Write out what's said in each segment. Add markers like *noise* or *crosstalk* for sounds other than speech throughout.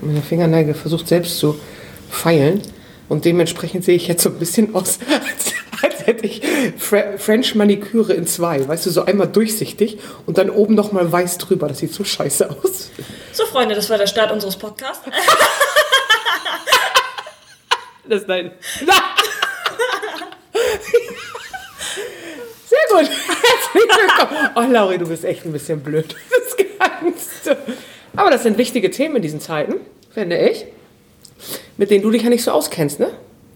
Meine Fingernägel versucht selbst zu feilen. Und dementsprechend sehe ich jetzt so ein bisschen aus, *laughs* als, als hätte ich Fre French Maniküre in zwei. Weißt du, so einmal durchsichtig und dann oben nochmal weiß drüber. Das sieht so scheiße aus. So, Freunde, das war der Start unseres Podcasts. *laughs* Das ist dein. *laughs* Sehr gut. Herzlich willkommen. Oh, Lauri, du bist echt ein bisschen blöd. Das du. Aber das sind wichtige Themen in diesen Zeiten, finde ich. Mit denen du dich ja nicht so auskennst, ne?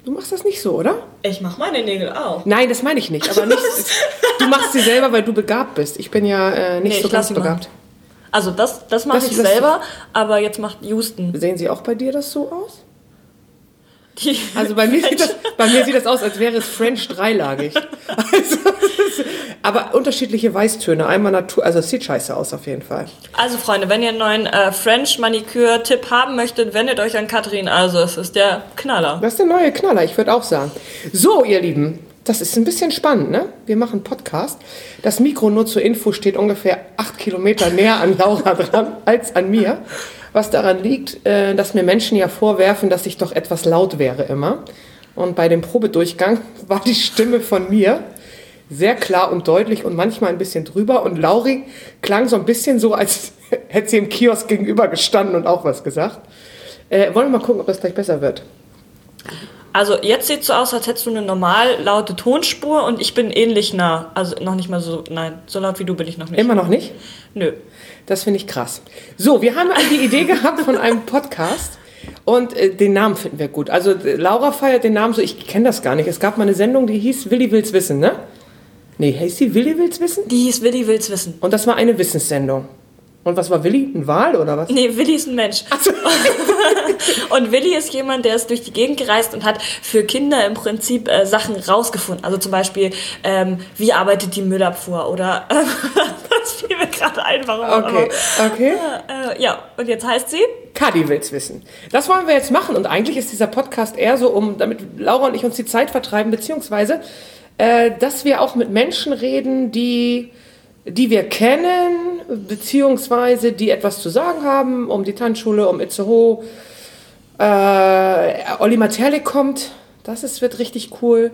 Du machst das nicht so, oder? Ich mache meine Nägel auch. Nein, das meine ich nicht. Aber nicht, *laughs* du machst sie selber, weil du begabt bist. Ich bin ja äh, nicht Nee, so ganz begabt. Also das, das mache ich selber, aber jetzt macht Houston. Sehen sie auch bei dir das so aus? Die *laughs* Also bei mir, sieht das, bei mir sieht das aus, als wäre es French dreilagig. *laughs* Also, ist- aber unterschiedliche Weißtöne. Einmal Natur, also es sieht scheiße aus auf jeden Fall. Also Freunde, wenn ihr einen neuen äh, French Maniküre-Tipp haben möchtet, wendet euch an Katrin. Also es ist der Knaller. Das ist der neue Knaller, ich würde auch sagen. So, ihr Lieben, das ist ein bisschen spannend, ne? Wir machen Podcast. Das Mikro nur zur Info steht ungefähr acht Kilometer näher an Laura dran als an mir. Was daran liegt, äh, dass mir Menschen ja vorwerfen, dass ich doch etwas laut wäre immer. Und bei dem Probedurchgang *laughs* war die Stimme von mir sehr klar und deutlich und manchmal ein bisschen drüber. Und Lauri klang so ein bisschen so, als *laughs* hätte sie im Kiosk gegenüber gestanden und auch was gesagt. Äh, wollen wir mal gucken, ob das gleich besser wird. Also jetzt sieht so aus, als hättest du eine normal laute Tonspur und ich bin ähnlich nah. Also noch nicht mal so, nein, so laut wie du bin ich noch nicht. Immer noch nicht? Nö. Das finde ich krass. So, wir haben die Idee *laughs* gehabt von einem Podcast und äh, den Namen finden wir gut. Also äh, Laura feiert den Namen so, ich kenne das gar nicht. Es gab mal eine Sendung, die hieß Willi will's wissen, ne? Nee, heißt die Willi will's wissen? Die hieß Willi will's wissen. Und das war eine Wissenssendung. Und was war Willi? Ein Wal oder was? Nee, Willi ist ein Mensch. *laughs* *laughs* und Willi ist jemand, der ist durch die Gegend gereist und hat für Kinder im Prinzip äh, Sachen rausgefunden. Also zum Beispiel, ähm, wie arbeitet die Müllabfuhr oder äh, *laughs* das fiel mir gerade ein, warum. Okay, okay. Äh, ja, und jetzt heißt sie? Kadi will's wissen. Das wollen wir jetzt machen und eigentlich ist dieser Podcast eher so, um damit Laura und ich uns die Zeit vertreiben, beziehungsweise, äh, dass wir auch mit Menschen reden, die, die wir kennen, beziehungsweise die etwas zu sagen haben, um die Tanzschule, um Itzehoe. Äh, Olli Materlik kommt, das ist, wird richtig cool.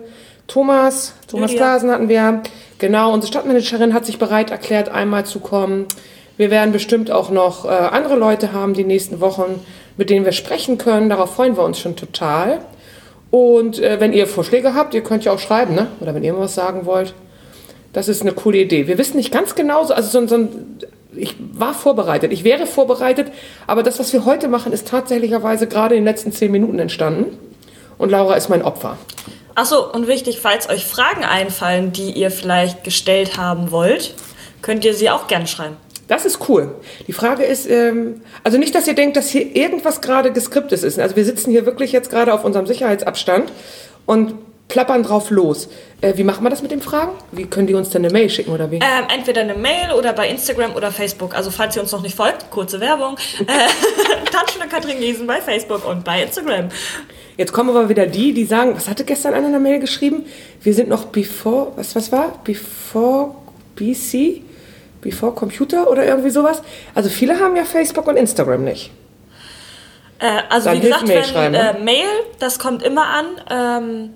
Thomas, Thomas Lydia. Glasen hatten wir. Genau, unsere Stadtmanagerin hat sich bereit erklärt, einmal zu kommen. Wir werden bestimmt auch noch äh, andere Leute haben die nächsten Wochen, mit denen wir sprechen können. Darauf freuen wir uns schon total. Und äh, wenn ihr Vorschläge habt, ihr könnt ja auch schreiben, ne? Oder wenn ihr mal was sagen wollt. Das ist eine coole Idee. Wir wissen nicht ganz genau, so- also so, so ein, ich war vorbereitet, ich wäre vorbereitet, aber das, was wir heute machen, ist tatsächlicherweise gerade in den letzten zehn Minuten entstanden. Und Laura ist mein Opfer. Achso, und wichtig, falls euch Fragen einfallen, die ihr vielleicht gestellt haben wollt, könnt ihr sie auch gerne schreiben. Das ist cool. Die Frage ist, ähm, also nicht, dass ihr denkt, dass hier irgendwas gerade geskriptet ist. Also wir sitzen hier wirklich jetzt gerade auf unserem Sicherheitsabstand und plappern drauf los. Äh, wie machen wir das mit den Fragen? Wie können die uns denn eine Mail schicken oder wie? Ähm, entweder eine Mail oder bei Instagram oder Facebook. Also falls ihr uns noch nicht folgt, kurze Werbung. Äh, *laughs* Tanzschule Katrin Giesen bei Facebook und bei Instagram. Jetzt kommen aber wieder die, die sagen, was hatte gestern einer in der Mail geschrieben? Wir sind noch before, was, was war? Before BC? Before Computer oder irgendwie sowas? Also viele haben ja Facebook und Instagram nicht. Äh, also Dann wie gesagt, Mail wenn, schreiben, äh, ne? Mail, das kommt immer an. Ähm,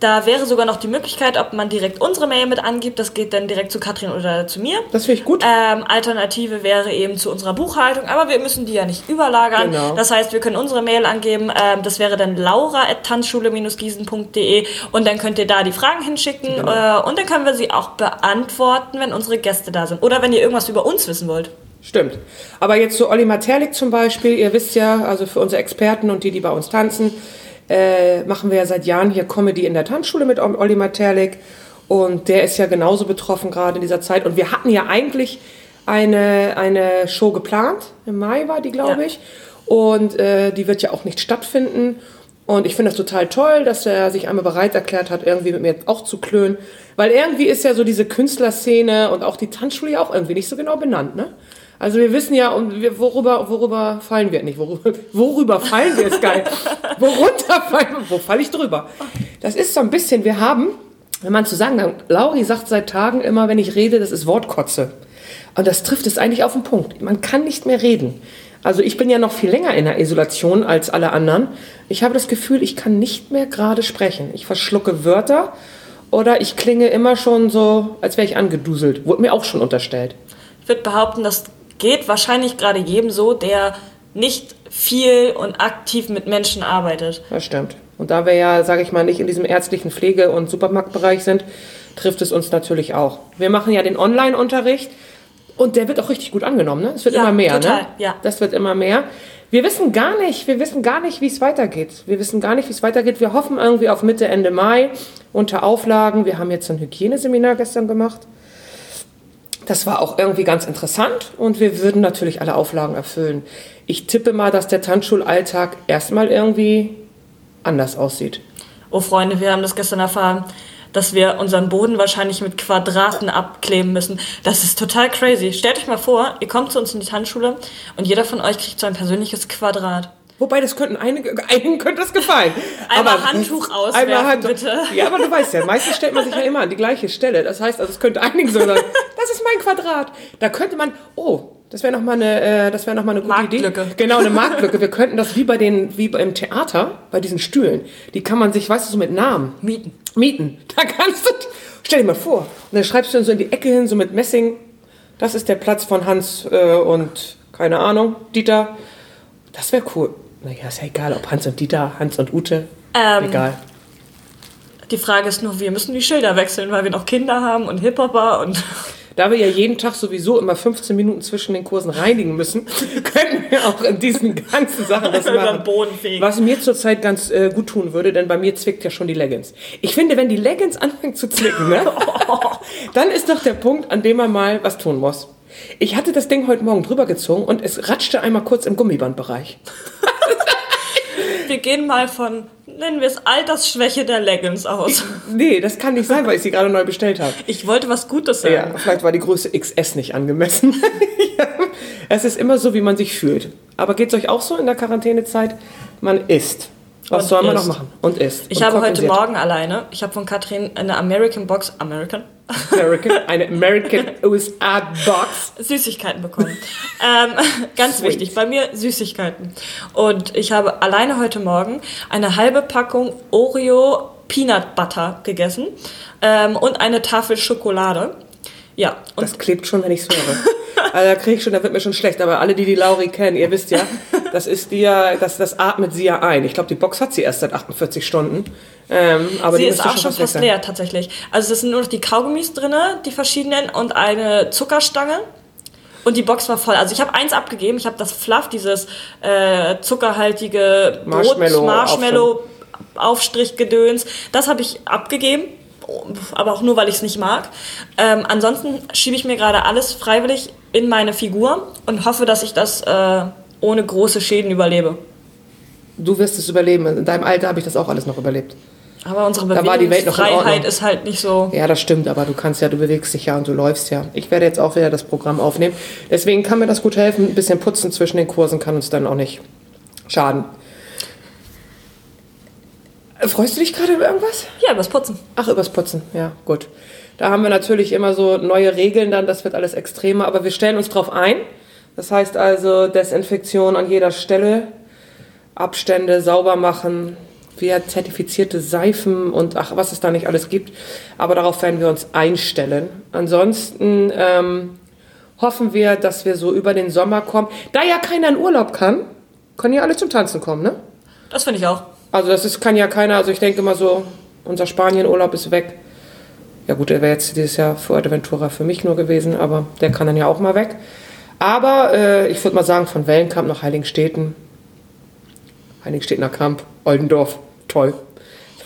da wäre sogar noch die Möglichkeit, ob man direkt unsere Mail mit angibt. Das geht dann direkt zu Katrin oder zu mir. Das finde ich gut. Ähm, Alternative wäre eben zu unserer Buchhaltung, aber wir müssen die ja nicht überlagern. Genau. Das heißt, wir können unsere Mail angeben. Ähm, das wäre dann laura.tanzschule-gießen.de und dann könnt ihr da die Fragen hinschicken Genau. äh, und dann können wir sie auch beantworten, wenn unsere Gäste da sind. Oder wenn ihr irgendwas über uns wissen wollt. Stimmt. Aber jetzt zu Olli Materlik zum Beispiel, ihr wisst ja, also für unsere Experten und die, die bei uns tanzen, äh, machen wir ja seit Jahren hier Comedy in der Tanzschule mit Olli Materlik. Und der ist ja genauso betroffen gerade in dieser Zeit. Und wir hatten ja eigentlich eine, eine Show geplant. Im Mai war die, glaube Ja. ich. Und äh, die wird ja auch nicht stattfinden. Und ich finde das total toll, dass er sich einmal bereit erklärt hat, irgendwie mit mir auch zu klönen. Weil irgendwie ist ja so diese Künstlerszene und auch die Tanzschule ja auch irgendwie nicht so genau benannt, ne? Also wir wissen ja, und wir, worüber, worüber fallen wir nicht? Worüber, *laughs* worüber fallen wir ist geil. *laughs* Worunter fallen wir? Wo falle ich drüber? Das ist so ein bisschen, wir haben, wenn man zu sagen kann, Lauri sagt seit Tagen immer, wenn ich rede, das ist Wortkotze. Und das trifft es eigentlich auf den Punkt. Man kann nicht mehr reden. Also ich bin ja noch viel länger in der Isolation als alle anderen. Ich habe das Gefühl, ich kann nicht mehr gerade sprechen. Ich verschlucke Wörter oder ich klinge immer schon so, als wäre ich angeduselt. Wurde mir auch schon unterstellt. Ich würde behaupten, das geht wahrscheinlich gerade jedem so, der nicht viel und aktiv mit Menschen arbeitet. Das stimmt. Und da wir ja, sage ich mal, nicht in diesem ärztlichen Pflege- und Supermarktbereich sind, trifft es uns natürlich auch. Wir machen ja den Online-Unterricht und der wird auch richtig gut angenommen. Ne? Es wird Ja, immer mehr. total, ne? ja. Das wird immer mehr. Wir wissen gar nicht, wir wissen gar nicht, wie es weitergeht. Wir wissen gar nicht, wie es weitergeht. Wir hoffen irgendwie auf Mitte, Ende Mai unter Auflagen. Wir haben jetzt ein Hygieneseminar gestern gemacht. Das war auch irgendwie ganz interessant und wir würden natürlich alle Auflagen erfüllen. Ich tippe mal, dass der Tanzschulalltag erstmal irgendwie anders aussieht. Oh Freunde, wir haben das gestern erfahren, dass wir unseren Boden wahrscheinlich mit Quadraten abkleben müssen. Das ist total crazy. Stellt euch mal vor, ihr kommt zu uns in die Tanzschule und jeder von euch kriegt so ein persönliches Quadrat. Wobei, das könnten einige, einigen könnte das gefallen. *laughs* Einmal Handtuch auswerfen, bitte. Ja, aber du weißt ja, meistens stellt man sich ja immer an die gleiche Stelle. Das heißt, also es könnte einigen so sagen, *laughs* das ist mein Quadrat. Da könnte man, oh, das wäre nochmal eine, äh, das wäre noch mal eine gute Marktlücke. Idee. Genau, eine Marktlücke. Wir könnten das wie bei den, wie beim Theater, bei diesen Stühlen, die kann man sich, weißt du, so mit Namen Mieten. mieten. Da kannst du, stell dir mal vor, und dann schreibst du dann so in die Ecke hin, so mit Messing, das ist der Platz von Hans äh, und, keine Ahnung, Dieter. Das wäre cool. Naja, ist ja egal, ob Hans und Dieter, Hans und Ute, Ähm, egal. Die Frage ist nur, wir müssen die Schilder wechseln, weil wir noch Kinder haben und Hip-Hopper und *laughs* Da wir ja jeden Tag sowieso immer 15 Minuten zwischen den Kursen reinigen müssen, *laughs* können wir auch in diesen ganzen Sachen das *laughs* machen. Was mir zurzeit ganz äh, gut tun würde, denn bei mir zwickt ja schon die Leggings. Ich finde, wenn die Leggings anfängt zu zwicken, ne, dann ist doch der Punkt, an dem man mal was tun muss. Ich hatte das Ding heute Morgen drüber gezogen und es ratschte einmal kurz im Gummibandbereich. Wir gehen mal von, nennen wir es Altersschwäche der Leggings aus. Nee, das kann nicht sein, weil ich sie gerade neu bestellt habe. Ich wollte was Gutes sagen. Ja, vielleicht war die Größe XS nicht angemessen. ja. *laughs* Es ist immer so, wie man sich fühlt. Aber geht es euch auch so in der Quarantänezeit? Man isst. Was Und soll man noch machen? Und isst. Ich und habe heute. Morgen alleine, ich habe von Katrin eine American Box, American, American, eine American USA Box. Süßigkeiten bekommen. ähm, *laughs* ganz Sweet. wichtig, bei mir Süßigkeiten. Und ich habe alleine heute Morgen eine halbe Packung Oreo Peanut Butter gegessen ähm, und eine Tafel Schokolade. Ja, und Das klebt schon, wenn ich es höre. *laughs* Also da kriege ich schon, da wird mir schon schlecht. Aber alle, die die Lauri kennen, ihr wisst ja, das ist die ja, das, das atmet sie ja ein. Ich glaube, die Box hat sie erst seit 48 Stunden. Ähm, aber sie ist auch schon fast leer tatsächlich. Also es sind nur noch die Kaugummis drin, die verschiedenen und eine Zuckerstange. Und die Box war voll. Also ich habe eins abgegeben. Ich habe das Fluff, dieses äh, zuckerhaltige Brot, Marshmallow-. Das habe ich abgegeben. Aber auch nur, weil ich es nicht mag. Ähm, ansonsten schiebe ich mir gerade alles freiwillig in meine Figur und hoffe, dass ich das äh, ohne große Schäden überlebe. Du wirst es überleben. In deinem Alter habe ich das auch alles noch überlebt. Aber unsere Da war die Welt noch in Ordnung. Bewegungsfreiheit ist halt nicht so. Ja, das stimmt, aber du kannst ja, du bewegst dich ja und du läufst ja. Ich werde jetzt auch wieder das Programm aufnehmen. Deswegen kann mir das gut helfen. Ein bisschen putzen zwischen den Kursen kann uns dann auch nicht schaden. Äh, Freust du dich gerade über irgendwas? Ja, übers Putzen. Ach, übers Putzen, ja, gut. Da haben wir natürlich immer so neue Regeln dann, das wird alles extremer, aber wir stellen uns drauf ein. Das heißt also Desinfektion an jeder Stelle, Abstände sauber machen, wir zertifizierte Seifen und ach, was es da nicht alles gibt. Aber darauf werden wir uns einstellen. Ansonsten ähm, hoffen wir, dass wir so über den Sommer kommen. Da ja keiner in Urlaub kann, können ja alle zum Tanzen kommen, ne? Das finde ich auch. Also das ist, kann ja keiner, also ich denke mal so, unser Spanienurlaub ist weg. Ja gut, der wäre jetzt dieses Jahr Fuerteventura für mich nur gewesen, aber der kann dann ja auch mal weg. Aber äh, ich würde mal sagen, von Wellenkamp nach Heiligenstädten, Heiligenstädtener Kamp, Oldendorf, toll. *laughs*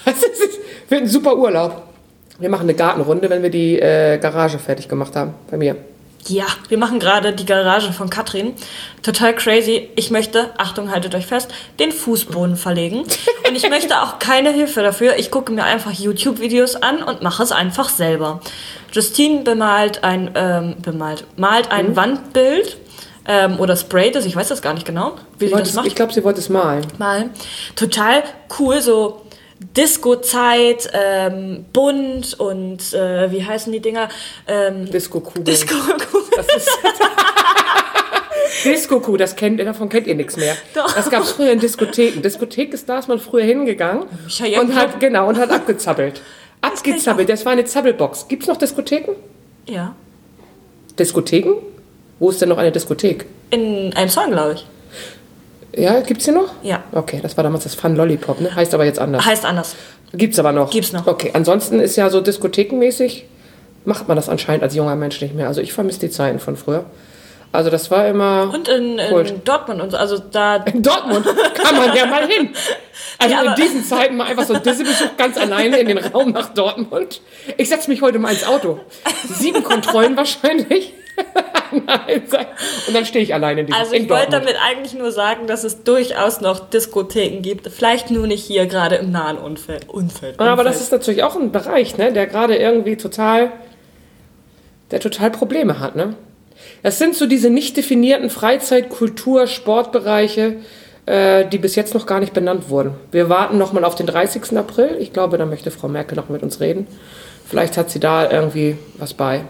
Das ist, wird ein super Urlaub. Wir machen eine Gartenrunde, wenn wir die äh, Garage fertig gemacht haben, bei mir. Ja, wir machen gerade die Garage von Katrin. Total crazy. Ich möchte, Achtung, haltet euch fest, den Fußboden verlegen. Und ich möchte auch keine Hilfe dafür. Ich gucke mir einfach YouTube-Videos an und mache es einfach selber. Justine bemalt ein, ähm, bemalt, malt ein Wandbild ähm, oder sprayt es, ich weiß das gar nicht genau, wie sie Wollte das macht. Ich glaube, sie wollte es malen. mal. Total cool, so Disco-Zeit, ähm, bunt und äh, wie heißen die Dinger? Ähm, Disco-Kugel. Disco. Das ist *laughs* Disco-Kuh, das kennt, davon kennt ihr nichts mehr. Doch. Das gab es früher in Diskotheken. Diskothek ist da, ist man früher hingegangen Cheyenne und hat, genau, und hat abgezappelt. Abgezappelt, das war eine Zappelbox. Gibt es noch Diskotheken? Ja. Diskotheken? Wo ist denn noch eine Diskothek? In einem Song, glaube ich. Ja, gibt's hier noch? Ja. Okay, das war damals das Fun Lollipop, ne? Heißt aber jetzt anders. Heißt anders. Gibt's aber noch. Gibt's noch. Okay, ansonsten ist ja so diskothekenmäßig, macht man das anscheinend als junger Mensch nicht mehr. Also ich vermisse die Zeiten von früher. Also das war immer... Und in, in Dortmund und so. Also da. *laughs* In Dortmund kann man ja mal hin. *laughs* Also Ja, in diesen Zeiten mal einfach so ein Disney-Besuch ganz alleine in den Raum nach Dortmund. Ich setze mich heute mal ins Auto. Sieben Kontrollen wahrscheinlich. Nein, Und dann stehe ich alleine in, diesem, Also ich wollte damit eigentlich nur sagen, dass es durchaus noch Diskotheken gibt. Vielleicht nur nicht hier gerade im nahen Umfeld. Umfeld, Aber das ist natürlich auch ein Bereich, ne, der gerade irgendwie total, der total Probleme hat, ne? Das sind so diese nicht definierten Freizeit-, Kultur-, Sportbereiche, äh, die bis jetzt noch gar nicht benannt wurden. Wir warten noch mal auf den 30. April. Ich glaube, da möchte Frau Merkel noch mit uns reden. Vielleicht hat sie da irgendwie was bei.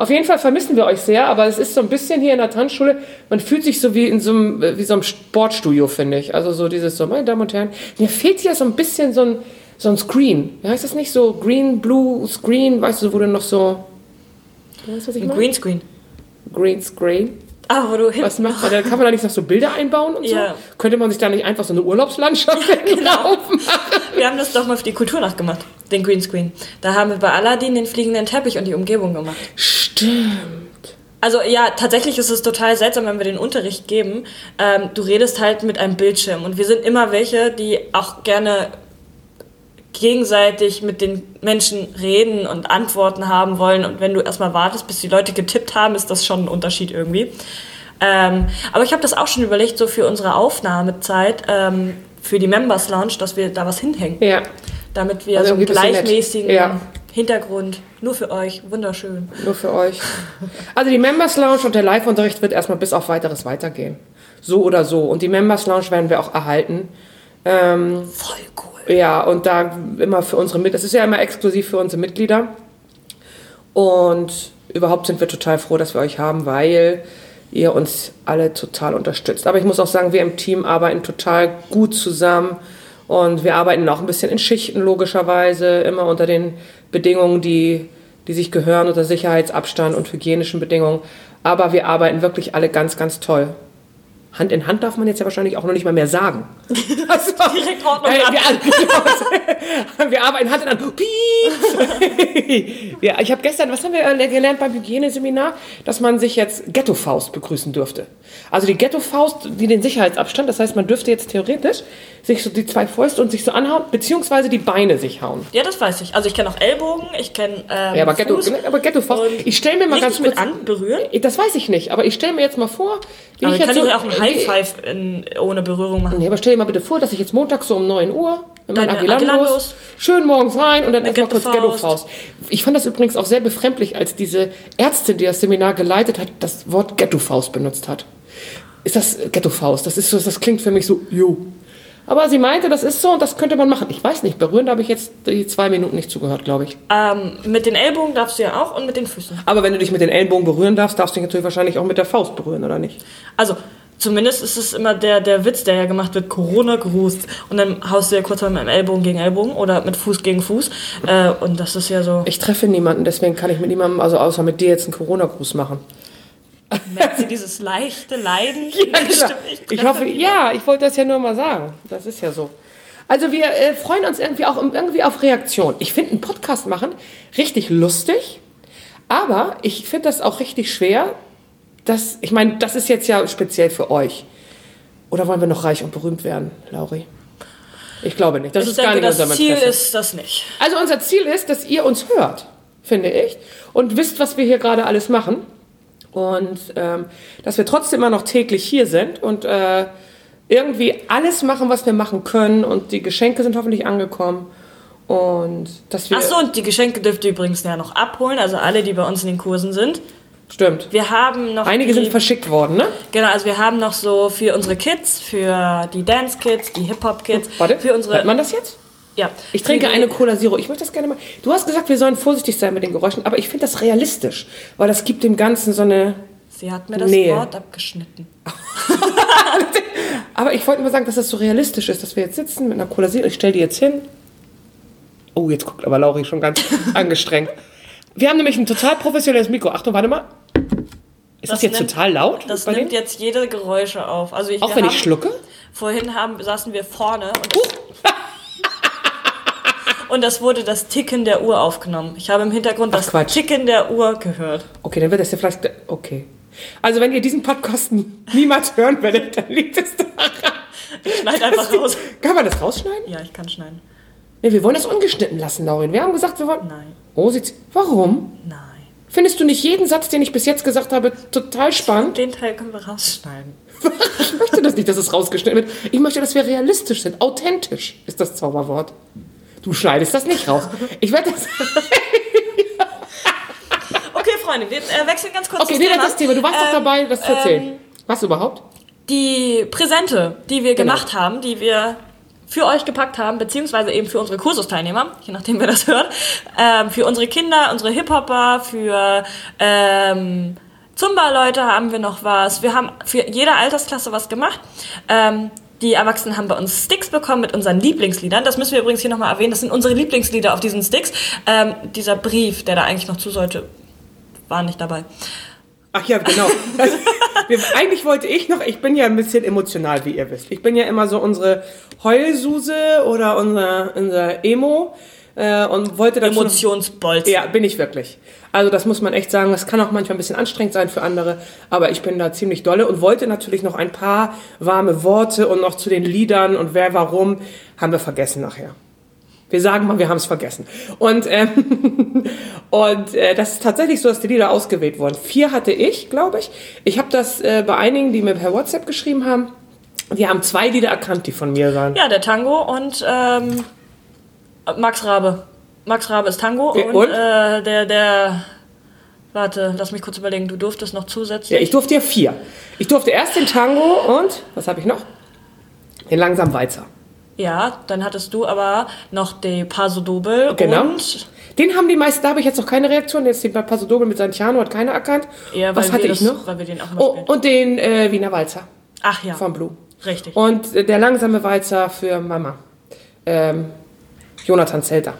Auf jeden Fall vermissen wir euch sehr, aber es ist so ein bisschen hier in der Tanzschule, man fühlt sich so wie in so einem, wie so einem Sportstudio, finde ich. Also so dieses so, meine Damen und Herren, mir fehlt hier so ein bisschen so ein, so ein Screen. Wie heißt das nicht? So Green, Blue Screen, weißt du, wo du noch so... Weißt was ich Ein meine? Greenscreen. Ah, wo du. Was macht man da? Kann man da nicht noch so Bilder einbauen und Ja. so? Könnte man sich da nicht einfach so eine Urlaubslandschaft *laughs* Genau. laufen? Wir haben das doch mal für die Kulturnacht gemacht, den Greenscreen. Da haben wir bei Aladdin den fliegenden Teppich und die Umgebung gemacht. Stimmt. Also ja, tatsächlich ist es total seltsam, wenn wir den Unterricht geben. Ähm, du redest halt mit einem Bildschirm und wir sind immer welche, die auch gerne gegenseitig mit den Menschen reden und Antworten haben wollen. Und wenn du erstmal wartest, bis die Leute getippt haben, ist das schon ein Unterschied irgendwie. Ähm, aber ich habe das auch schon überlegt, so für unsere Aufnahmezeit, ähm, für die Members Lounge, dass wir da was hinhängen. Ja, Damit wir Also so einen gleichmäßigen Ja. Hintergrund, nur für euch, wunderschön. nur für euch. Also die Members Lounge und der Live-Unterricht wird erstmal bis auf weiteres weitergehen. So oder so. Und die Members Lounge werden wir auch erhalten. Ähm, Voll cool. Ja, und da immer für unsere Mitglieder, das ist ja immer exklusiv für unsere Mitglieder. Und überhaupt sind wir total froh, dass wir euch haben, weil ihr uns alle total unterstützt. Aber ich muss auch sagen, wir im Team arbeiten total gut zusammen und wir arbeiten auch ein bisschen in Schichten logischerweise, immer unter den Bedingungen, die, die sich gehören, unter Sicherheitsabstand und hygienischen Bedingungen. Aber wir arbeiten wirklich alle ganz, ganz toll. Hand in Hand darf man jetzt ja wahrscheinlich auch noch nicht mal mehr sagen. *laughs* Das war- Direkt Ordnung Äh, wir, *laughs* wir arbeiten Hand in Hand. Piep! *laughs* ja, ich habe gestern, was haben wir äh, gelernt beim Hygieneseminar? Dass man sich jetzt Ghetto-Faust begrüßen dürfte. Also die Ghetto-Faust, die den Sicherheitsabstand, das heißt, man dürfte jetzt theoretisch sich so die zwei Fäuste und sich so anhauen, beziehungsweise die Beine sich hauen. Ja, das weiß ich. Also ich kenne auch Ellbogen, ich kenne ähm, Ja, aber Ghetto, Ghetto-Faust. Und Ich stelle mir mal ganz mit kurz an berühren. Das weiß ich nicht, aber ich stelle mir jetzt mal vor, wie Aber ich ich kann jetzt doch so, auch einen High Five in, ohne Berührung machen. Nee, aber stell dir mal bitte vor, dass ich jetzt montags so um 9 Uhr in mein Deine Agilandos, Agilandos. schön morgens rein und dann erstmal kurz Ghetto-Faust. Ich fand das übrigens auch sehr befremdlich, als diese Ärztin, die das Seminar geleitet hat, das Wort Ghetto-Faust benutzt hat. Ist das äh, Ghetto-Faust? Das, ist so, das klingt für mich so, jo. Aber sie meinte, das ist so und das könnte man machen. Ich weiß nicht, berühren, da habe ich jetzt die zwei Minuten nicht zugehört, glaube ich. Ähm, mit den Ellbogen darfst du ja auch und mit den Füßen. Aber wenn du dich mit den Ellenbogen berühren darfst, darfst du dich natürlich wahrscheinlich auch mit der Faust berühren, oder nicht? Also, zumindest ist es immer der, der Witz, der ja gemacht wird, Corona grüßt. Und dann haust du ja kurz mal mit dem Ellbogen gegen Ellbogen oder mit Fuß gegen Fuß. Äh, und das ist ja so, Ich treffe niemanden, deswegen kann ich mit niemandem, also außer mit dir jetzt einen Corona-Gruß machen. merkt sie dieses leichte Leiden? *laughs* Ja, genau. Ich ich hoffe, ja, ich wollte das ja nur mal sagen. Das ist ja so. Also wir äh, freuen uns irgendwie auch irgendwie auf Reaktion. Ich finde einen Podcast machen richtig lustig, aber ich finde das auch richtig schwer. Dass, ich meine, das ist jetzt ja speziell für euch. Oder wollen wir noch reich und berühmt werden, Lauri? Ich glaube nicht. Das Ich ist gar denke, nicht das unser Ziel Interesse. ist das nicht. Also unser Ziel ist, dass ihr uns hört, finde ich, und wisst, was wir hier gerade alles machen. Und ähm, dass wir trotzdem immer noch täglich hier sind und äh, irgendwie alles machen, was wir machen können. Und die Geschenke sind hoffentlich angekommen. Und dass wir. Achso, und die Geschenke dürft ihr übrigens ja noch abholen, also alle, die bei uns in den Kursen sind. Stimmt. Wir haben noch. Einige die, sind verschickt worden, ne? Genau, also wir haben noch so für unsere Kids, für die Dance Kids, die Hip Hop Kids, Warte, für unsere. hört man das jetzt? Ja. Ich trinke eine Cola Zero. Ich möchte das gerne mal. Du hast gesagt, wir sollen vorsichtig sein mit den Geräuschen, aber ich finde das realistisch, weil das gibt dem Ganzen so eine Sie hat mir das Nähe. Wort abgeschnitten. *laughs* Aber ich wollte mal sagen, dass das so realistisch ist, dass wir jetzt sitzen mit einer Cola Zero. Ich stelle die jetzt hin. Oh, jetzt guckt aber Lauri schon ganz *laughs* angestrengt. Wir haben nämlich ein total professionelles Mikro. Achtung, warte mal. Ist das, Das jetzt nimmt- total laut? Das nimmt jetzt jede Geräusche auf. Also ich, Auch wenn haben, ich schlucke? Vorhin haben, saßen wir vorne und, *laughs* und das wurde das Ticken der Uhr aufgenommen. Ich habe im Hintergrund Ach, das Quatsch. Ticken der Uhr gehört. Okay, dann wird das ja vielleicht. Okay. Also, wenn ihr diesen Podcast niemals hören werdet, dann liegt es daran. Ich schneide einfach raus. Kann man das rausschneiden? Ja, ich kann schneiden. Nee, wir wollen das ungeschnitten lassen, Laurin. Wir haben gesagt, wir wollen. Nein. Oh, sieht's. Warum? Nein. Findest du nicht jeden Satz, den ich bis jetzt gesagt habe, total spannend? Den Teil können wir rausschneiden. *laughs* Ich möchte das nicht, dass es rausgeschnitten wird. Ich möchte, dass wir realistisch sind. Authentisch ist das Zauberwort. Du schneidest das nicht raus. Ich werde das. *laughs* Okay, Freunde, wir äh, wechseln ganz kurz Okay, das nee, Thema. das ist das Thema. Du warst doch Ähm, dabei, das zu erzählen. Was überhaupt? Die Präsente, die wir Genau. gemacht haben, die wir für euch gepackt haben, beziehungsweise eben für unsere Kursusteilnehmer, je nachdem wer das hört, ähm, für unsere Kinder, unsere Hip-Hopper, für ähm, Zumba-Leute haben wir noch was. Wir haben für jede Altersklasse was gemacht. Ähm, die Erwachsenen haben bei uns Sticks bekommen mit unseren Lieblingsliedern. Das müssen wir übrigens hier nochmal erwähnen. Das sind unsere Lieblingslieder auf diesen Sticks. Ähm, dieser Brief, der da eigentlich noch zu sollte, war nicht dabei. Ach ja, genau. *laughs* Wir, eigentlich wollte ich noch, ich bin ja ein bisschen emotional, wie ihr wisst. Ich bin ja immer so unsere Heulsuse oder unser, unser Emo äh, und wollte dazu noch- Emotionsbolzen. Ja, bin ich wirklich. Also das muss man echt sagen. Das kann auch manchmal ein bisschen anstrengend sein für andere, aber ich bin da ziemlich dolle und wollte natürlich noch ein paar warme Worte und noch zu den Liedern und wer warum haben wir vergessen nachher. Wir sagen mal, wir haben es vergessen. Und, ähm, *laughs* und äh, das ist tatsächlich so, dass die Lieder ausgewählt wurden. Vier hatte ich, glaube ich. Ich habe das äh, bei einigen, die mir per WhatsApp geschrieben haben. Die haben zwei Lieder erkannt, die von mir waren. Ja, der Tango und ähm, Max Rabe. Max Rabe ist Tango und, und? Äh, der, der, warte, lass mich kurz überlegen, du durftest noch zusätzlich. Ja, ich durfte ja vier. Ich durfte erst den Tango und, was habe ich noch? Den langsam Walzer. Ja, dann hattest du aber noch die Paso Doble Genau. und Den haben die meisten, da habe ich jetzt noch keine Reaktion. Jetzt den Paso Doble mit Santiano hat keiner erkannt. Ja, Was hatte wir ich das- noch? weil wir den auch oh, spielen. Und den äh, Wiener Walzer ach ja, von Blue. richtig. Und äh, der langsame Walzer für Mama. Ähm, Jonathan Zelter.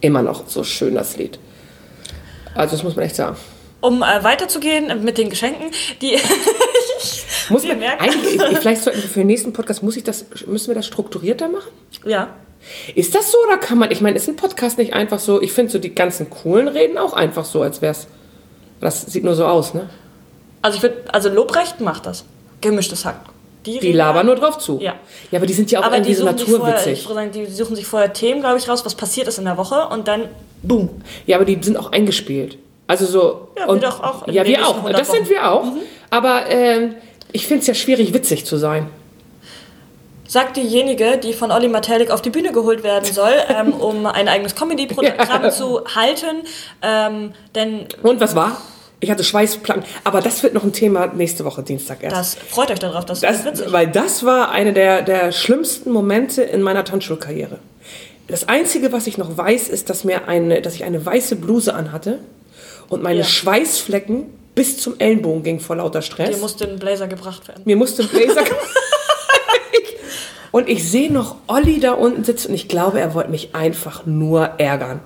Immer noch so schön das Lied. Also das muss man echt sagen. Um äh, weiterzugehen mit den Geschenken, die *laughs* Muss man, merken. eigentlich, ich- vielleicht sollten wir für den nächsten Podcast, muss ich das, müssen wir das strukturierter machen? ja, Ist das so oder kann man, ich meine, ist ein Podcast nicht einfach so, ich finde so die ganzen coolen Reden auch einfach so, als wär's, das sieht nur so aus, ne? also ich würde, also Lobrecht macht das. Gemischtes Hack. Die reden- labern nur drauf zu. Ja. Ja, aber die sind ja auch Aber irgendwie die so vorher, naturwitzig. sagen, die suchen sich vorher Themen, glaube ich, raus, was passiert ist in der Woche und dann boom. Ja, aber die sind auch eingespielt. Also so. Ja, wir doch auch Ja, wir auch. 100 Das sind wir auch. Aber ähm, ich finde es ja schwierig, witzig zu sein. Sagt diejenige, die von Olli Matalik auf die Bühne geholt werden soll, *laughs* ähm, um ein eigenes Comedy-Programm Ja. zu halten. Ähm, denn Und was war? Ich hatte Schweißplatten. Aber das wird noch ein Thema nächste Woche, Dienstag erst. das freut euch darauf, das, Das, witzig. weil das war eine der, der schlimmsten Momente in meiner Tanzschulkarriere. Das Einzige, was ich noch weiß, ist, dass, mir eine, dass ich eine weiße Bluse anhatte und meine Ja. Schweißflecken bis zum Ellenbogen gingen vor lauter Dir Stress. musste ein Blazer gebracht werden. Mir musste ein Blazer. *laughs* und ich sehe noch Olli da unten sitzen und ich glaube, er wollte mich einfach nur ärgern.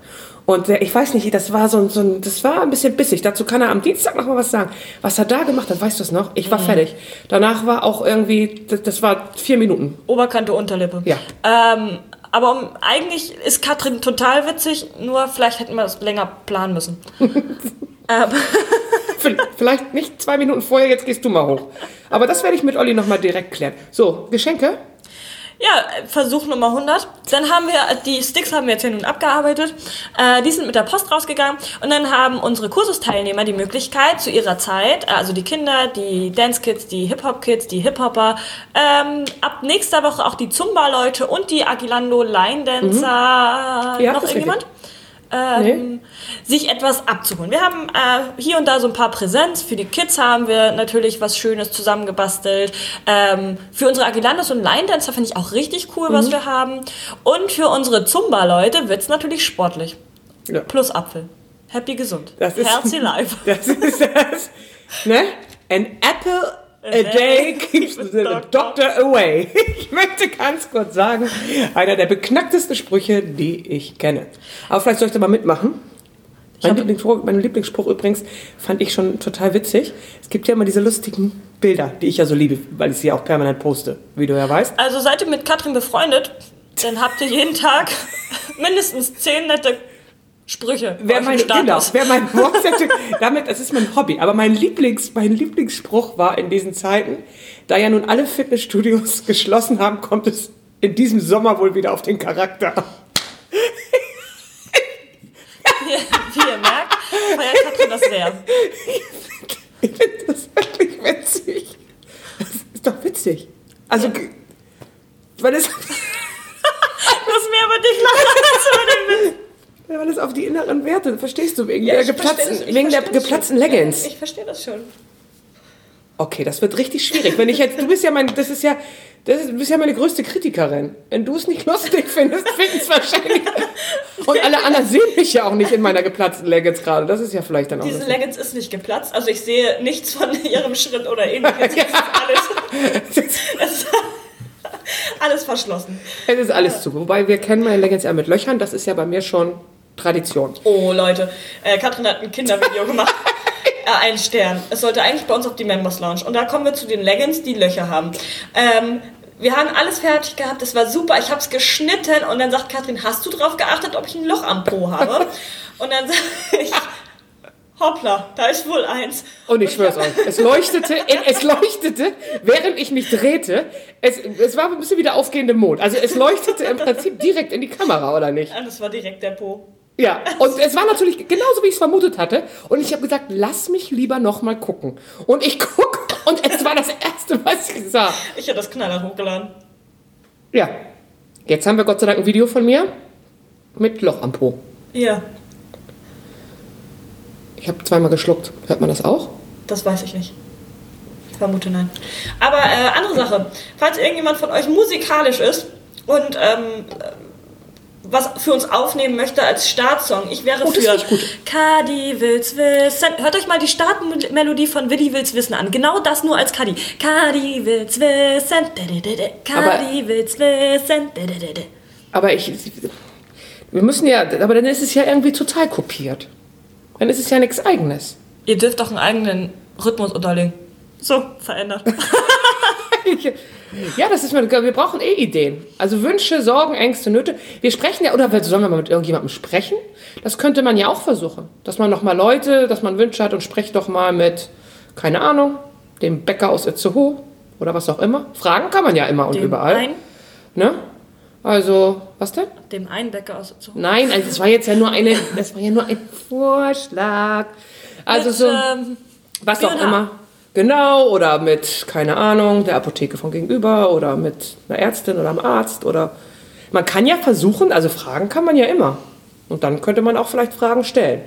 Und ich weiß nicht, das war so, ein- so ein, das war ein bisschen bissig. Dazu kann er am Dienstag noch mal was sagen. Was er da gemacht hat, weißt du es noch? Ich Mhm. war fertig. Danach war auch irgendwie, das, das war vier Minuten. Oberkante, Unterlippe. Ja. Ähm, aber um, eigentlich ist Katrin total witzig, nur vielleicht hätten wir das länger planen müssen. *laughs* ähm, *laughs* Vielleicht nicht zwei Minuten vorher, jetzt gehst du mal hoch. Aber das werde ich mit Olli noch mal direkt klären. So, Geschenke? Ja, Versuch Nummer 100. Dann haben wir, die Sticks haben wir jetzt hier nun abgearbeitet. Äh, die sind mit der Post rausgegangen. Und dann haben unsere Kursusteilnehmer die Möglichkeit, zu ihrer Zeit, also die Kinder, die Dance-Kids, die Hip-Hop-Kids, die Hip-Hopper, ähm, ab nächster Woche auch die Zumba-Leute und die Agilando Line-Dancer. Ja, Noch das ist Ähm, sich etwas abzuholen. Wir haben äh, hier und da so ein paar Präsenz. Für die Kids haben wir natürlich was Schönes zusammengebastelt. Ähm, für unsere Aguilandos und Line Dancer finde ich auch richtig cool, Mhm. was wir haben. Und für unsere Zumba-Leute wird es natürlich sportlich. Ja. Plus Apfel. Happy gesund. Das ist- Healthy *laughs* life. Das ist das. ne? An apple a day *laughs* keeps the doctor away. *laughs* Ich möchte ganz kurz sagen, einer der beknacktesten Sprüche, die ich kenne. Aber vielleicht soll ich da mal mitmachen. Mein Lieblingsspruch, mein Lieblingsspruch übrigens fand ich schon total witzig. Es gibt ja immer diese lustigen Bilder, die ich ja so liebe, weil ich sie auch permanent poste, wie du ja weißt. Also seid ihr mit Katrin befreundet, dann habt ihr jeden Tag *laughs* mindestens zehn nette Sprüche. Wer mein, genau, wer mein WhatsApp, *laughs* damit, das ist mein Hobby. Aber mein Lieblings, mein Lieblingsspruch war in diesen Zeiten, da ja nun alle Fitnessstudios *laughs* geschlossen haben, kommt es in diesem Sommer wohl wieder auf den Charakter. an. *laughs* Wie ihr merkt, feiert Katrin das sehr. Ich finde das wirklich witzig. Das ist doch witzig. Also, ge- weil es, Lass mir aber dich lachen Witz. weil es auf die inneren Werte, verstehst du, wegen Ja, der geplatzten, das- wegen der das geplatzten. Leggings. Ich verstehe das schon. Okay, das wird richtig schwierig. Wenn ich jetzt, du bist ja mein, das ist ja, das ist, du bist ja meine größte Kritikerin. Wenn du es nicht lustig findest, *laughs* finden es wahrscheinlich. Und alle anderen sehen mich ja auch nicht in meiner geplatzten Leggings gerade. Das ist ja vielleicht dann auch. Diese. Leggings ist nicht geplatzt, also ich sehe nichts von *laughs* ihrem Schritt oder ähnliches. Ja. Es ist alles, *laughs* alles verschlossen. Es ist alles zu. Wobei wir kennen meine Leggings ja mit Löchern. Das ist ja bei mir schon Tradition. Oh Leute, äh, Katrin hat ein Kindervideo *laughs* gemacht. Äh, ein Stern. Es sollte eigentlich bei uns auf die Members Lounge. Und da kommen wir zu den Leggings, die Löcher haben. Ähm, wir haben alles fertig gehabt, das war super. Ich habe es geschnitten und dann sagt Katrin, hast du drauf geachtet, ob ich ein Loch am Po habe? *laughs* Und dann sage ich, hoppla, da ist wohl eins. Und ich schwör's euch, es leuchtete, *laughs* es leuchtete, während ich mich drehte. Es, es war ein bisschen wie der aufgehende Mond. Also es leuchtete im Prinzip direkt in die Kamera, oder nicht? Ja, das war direkt der Po. Ja, und es war natürlich genauso, wie ich es vermutet hatte. Und ich habe gesagt, lass mich lieber noch mal gucken. Und ich guck und es war das Erste, was ich sah. Ich habe das Knaller hochgeladen. Ja, jetzt haben wir Gott sei Dank ein Video von mir mit Loch am Po. Ja, Ich habe zweimal geschluckt. Hört man das auch? das weiß ich nicht. Ich vermute nein. Aber äh, andere Sache. Falls irgendjemand von euch musikalisch ist und ähm, äh, was für uns aufnehmen möchte als Startsong, ich wäre Oh, für gut. Kadi will's wissen. Hört euch mal die Startmelodie von Willi will's wissen an. Genau das nur als Kadi. Kadi will's wissen. Kadi will's wissen. Aber ich. Wir müssen ja. Aber dann ist es ja irgendwie total kopiert. Dann ist es ja nichts Eigenes. Ihr dürft doch einen eigenen Rhythmus unterlegen. So, verändert. *laughs* Ja, das ist mal, wir brauchen eh Ideen. Also Wünsche, Sorgen, Ängste, Nöte. Wir sprechen ja, oder sollen wir mal mit irgendjemandem sprechen? Das könnte man ja auch versuchen. Dass man noch mal Leute, dass man Wünsche hat und sprecht doch mal mit, keine Ahnung, dem Bäcker aus Itzehoe oder was auch immer. Fragen kann man ja immer und Dem überall. Ein, Ne? Also, was denn? dem Einbäcker aus so. Nein, also das war jetzt ja nur eine, das war ja nur ein Vorschlag. Also Mit, so, ähm, was auch immer. Genau, oder mit, keine Ahnung, der Apotheke von gegenüber oder mit einer Ärztin oder einem Arzt oder. Man kann ja versuchen, also Fragen kann man ja immer. Und dann könnte man auch vielleicht Fragen stellen.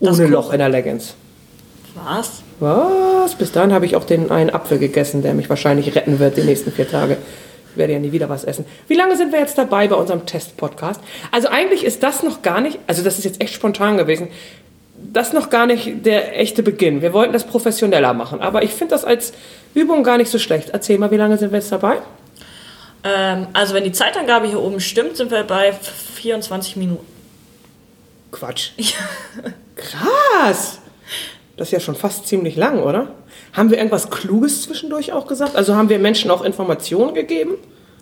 Das Ohne Loch in der Leggings. Was? Was? Bis dahin habe ich auch den einen Apfel gegessen, der mich wahrscheinlich retten wird die nächsten vier Tage. Ich werde ja nie wieder was essen. Wie lange sind wir jetzt dabei bei unserem Test-Podcast? Also eigentlich ist das noch gar nicht, also das ist jetzt echt spontan gewesen, das noch gar nicht der echte Beginn. Wir wollten das professioneller machen, aber ich finde das als Übung gar nicht so schlecht. Erzähl mal, wie lange sind wir jetzt dabei? Ähm, also wenn die Zeitangabe hier oben stimmt, sind wir bei 24 Minuten. Quatsch. *laughs* Krass. Das ist ja schon fast ziemlich lang, oder? Haben wir irgendwas Kluges zwischendurch auch gesagt? Also haben wir Menschen auch Informationen gegeben?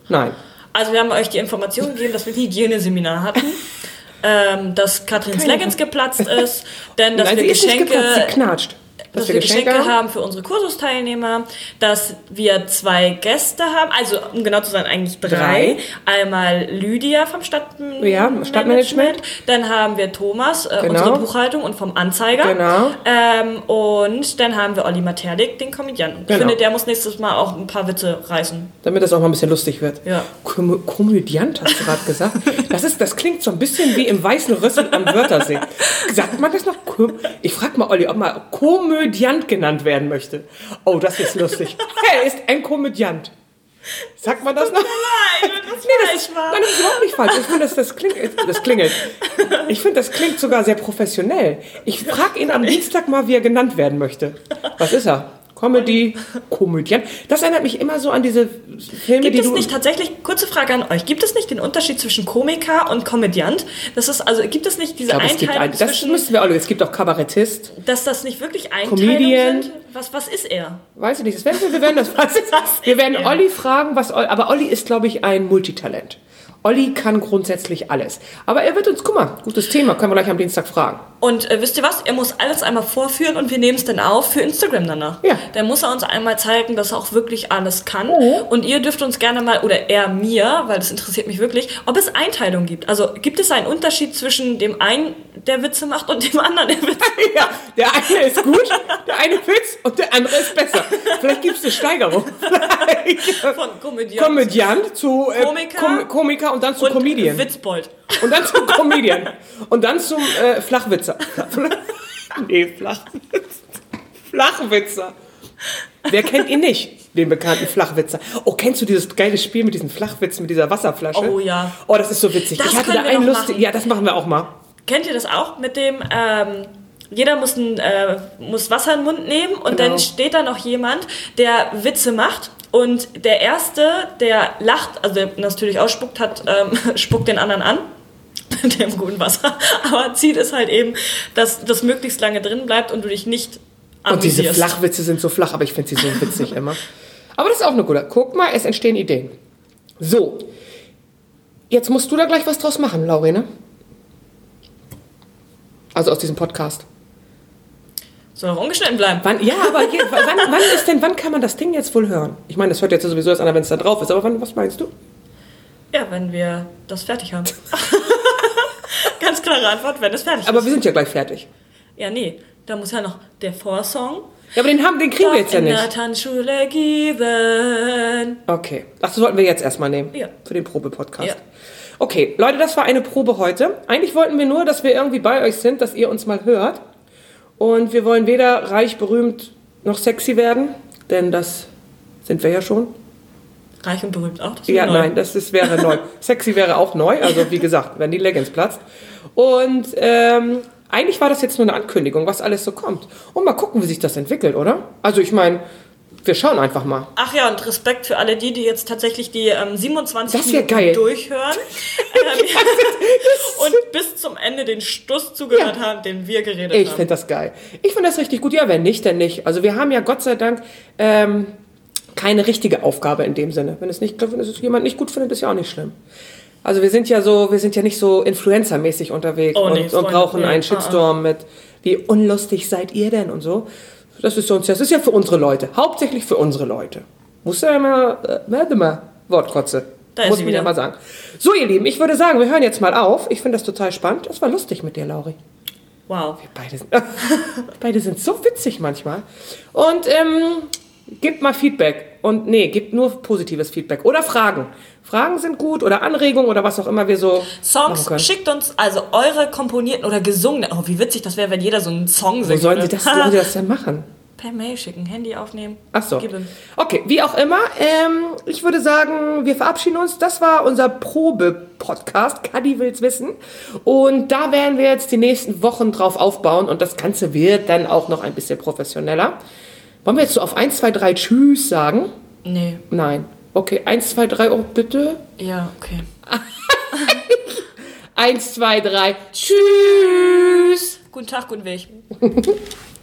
Nein. Also wir haben euch die Information gegeben, dass wir ein Hygieneseminar hatten. *laughs* Ähm, dass Katrins Leggings geplatzt *laughs* ist, denn dass Nein, wir sie ist nicht Geschenke, geplatzt, sie knatscht. Dass wir Geschenke haben für unsere Kursusteilnehmer, dass wir zwei Gäste haben, also um genau zu sein eigentlich drei. Drei. Einmal Lydia vom Stadt Ja, Stadtmanagement. Dann haben wir Thomas, äh, Genau. unsere Buchhaltung und vom Anzeiger. Genau. Ähm, und dann haben wir Olli Materlik, den Komödianten. Ich Genau. finde, der muss nächstes Mal auch ein paar Witze reißen. Damit das auch mal ein bisschen lustig wird. Ja. Kom Komödiant hast du gerade gesagt. *laughs* Das, ist, das klingt so ein bisschen wie im Weißen Rüssel am Wörthersee. Sagt man das noch? Ich frage mal Olli, ob mal Komödiant genannt werden möchte. Oh, das ist lustig. *laughs* Er ist ein Komödiant. Sagt man das noch? Nein, das Nee, das ist, nein, das ist überhaupt nicht falsch. Ich finde, das, das, klingt, das klingelt. Ich finde, das klingt sogar sehr professionell. Ich frage ihn am Dienstag mal, wie er genannt werden möchte. Was ist er? Comedy, Komödien. Das erinnert mich immer so an diese Filme, Gibt die es nicht tatsächlich, kurze Frage an euch, gibt es nicht den Unterschied zwischen Komiker und Komödiant? Das ist, also gibt es nicht diese ich gibt Einteilung ein, das zwischen, müssen wir auch. Es gibt auch Kabarettist. dass das nicht wirklich Einteilungen Comedian. sind? Was, was ist er? Weiß ich nicht. Das werden wir, wir werden das. *laughs* wir werden er? Olli fragen, was. Olli- Aber Olli ist, glaube ich, ein Multitalent. Olli kann grundsätzlich alles. Aber er wird uns, guck mal, gutes Thema, können wir gleich am Dienstag fragen. Und äh, wisst ihr was? Er muss alles einmal vorführen und wir nehmen es dann auf für Instagram danach. Ja. Der muss er uns einmal zeigen, dass er auch wirklich alles kann. Oh. Und ihr dürft uns gerne mal, oder er mir, weil das interessiert mich wirklich, ob es Einteilung gibt. Also gibt es einen Unterschied zwischen dem einen, der Witze macht, und dem anderen, der Witze *laughs* Ja, der eine ist gut, der eine Witz und der andere ist besser. Vielleicht gibt es eine Steigerung. *laughs* von Komödiant Komödiant zu äh, Komiker. Kom Komiker und dann zu und Comedian. Witzbold. Und dann zum Comedian. Und dann zum äh, Flachwitzer. Nee, Flachwitzer. Flachwitzer. Wer kennt ihn nicht? Den bekannten Flachwitzer. Oh, kennst du dieses geile Spiel mit diesen Flachwitzen, mit dieser Wasserflasche? Oh, ja. Oh, das ist so witzig. Das ich hatte da wir einen lustig. Ja, das machen wir auch mal. Kennt ihr das auch mit dem, ähm, jeder muss, ein, äh, muss Wasser in den Mund nehmen und Genau. dann steht da noch jemand, der Witze macht und der Erste, der lacht, also der natürlich ausspuckt, hat, ähm, *laughs* spuckt den anderen an *laughs* dem guten Wasser. Aber Ziel ist halt eben, dass das möglichst lange drin bleibt und du dich nicht Und diese amüsierst. Flachwitze sind so flach, aber ich finde sie so witzig *laughs* immer. Aber das ist auch eine gute. Guck mal, es entstehen Ideen. So. Jetzt musst du da gleich was draus machen, Laurene. Also aus diesem Podcast. Soll auch ungeschnitten bleiben. Wann, ja, aber je, *laughs* wann, wann ist denn, wann kann man das Ding jetzt wohl hören? Ich meine, das hört jetzt sowieso erst an, wenn es da drauf ist. Aber wann, was meinst du? Ja, wenn wir das fertig haben. *laughs* Ganz klare Antwort, wenn es fertig Aber ist. wir sind ja gleich fertig. Ja, nee, da muss ja noch der Vorsong. Ja, aber den, haben, den kriegen wir jetzt ja in der nicht. Tanzschule geben. Okay. Ach, das sollten wir jetzt erstmal nehmen. Ja. Für den Probe-Podcast. Ja. Okay, Leute, das war eine Probe heute. Eigentlich wollten wir nur, dass wir irgendwie bei euch sind, dass ihr uns mal hört. Und wir wollen weder reich, berühmt noch sexy werden, denn das sind wir ja schon. Reich und berühmt auch. Das Ja, neu. nein, das ist, wäre neu. Sexy wäre auch neu, also wie gesagt, wenn die Leggings platzt. Und ähm, eigentlich war das jetzt nur eine Ankündigung, was alles so kommt. Und mal gucken, wie sich das entwickelt, oder? Also ich meine, wir schauen einfach mal. Ach ja, und Respekt für alle die, die jetzt tatsächlich die ähm, 27 Das Minuten geil. durchhören *laughs* ähm, *laughs* und bis zum Ende den Stuss zugehört Ja. haben, den wir geredet Ich haben. finde das geil. Ich finde das richtig gut. Ja, wenn nicht, dann nicht. Also wir haben ja Gott sei Dank ähm, keine richtige Aufgabe in dem Sinne. Wenn es nicht, wenn es jemand nicht gut findet, ist ja auch nicht schlimm. Also wir sind ja so, wir sind ja nicht so Influencer-mäßig unterwegs Oh, und, nee, und Freunde, brauchen nee. einen Ah, Shitstorm mit, wie unlustig seid ihr denn und so. Das ist uns, das ist ja für unsere Leute. Hauptsächlich für unsere Leute. Muss ja immer, äh, warte mal, Wortkotze. Da ist Muss sie man ja wieder. mal sagen. So, ihr Lieben, ich würde sagen, wir hören jetzt mal auf. Ich finde das total spannend. Das war lustig mit dir, Lauri. Wow. Beide sind, *laughs* beide sind so witzig manchmal. Und ähm, gebt mal Feedback. Und nee, gebt nur positives Feedback. Oder Fragen. Fragen sind gut oder Anregungen oder was auch immer wir so Songs, schickt uns also eure komponierten oder gesungenen. Oh, wie witzig das wäre, wenn jeder so einen Song Wo singt. sollen sie das, sollen sie das denn machen? *laughs* Per Mail schicken, Handy aufnehmen. Ach so. Ihm. Okay, wie auch immer. Ähm, ich würde sagen, wir verabschieden uns. Das war unser Probe-Podcast. Kadi will's wissen. Und da werden wir jetzt die nächsten Wochen drauf aufbauen. Und das Ganze wird dann auch noch ein bisschen professioneller. Wollen wir jetzt so auf 1, 2, 3 Tschüss sagen? Nee, Nein. Okay, 1, 2, 3, oh bitte. ja, okay. 1, 2, 3, Tschüss. Guten Tag, guten Weg. *laughs*